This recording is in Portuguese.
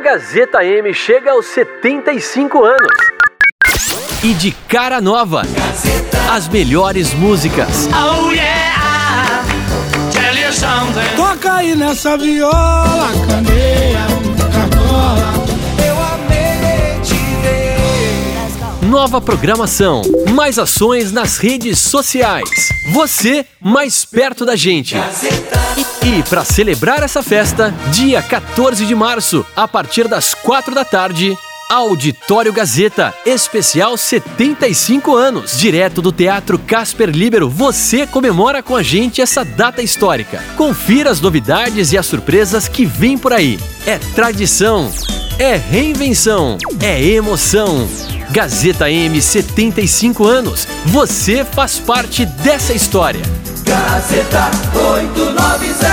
a Gazeta M chega aos 75 anos. E de cara nova, Gazeta. as melhores músicas. Oh yeah, tell you something. Toca aí nessa viola, candeia, cartola. Eu amei te ver. Nova programação, mais ações nas redes sociais. Você mais perto da gente. Gazeta. E para celebrar essa festa, dia 14 de março, a partir das 4 da tarde, Auditório Gazeta, especial 75 anos. Direto do Teatro Casper Libero, você comemora com a gente essa data histórica. Confira as novidades e as surpresas que vêm por aí. É tradição, é reinvenção, é emoção. Gazeta M 75 anos. Você faz parte dessa história. Gazeta 890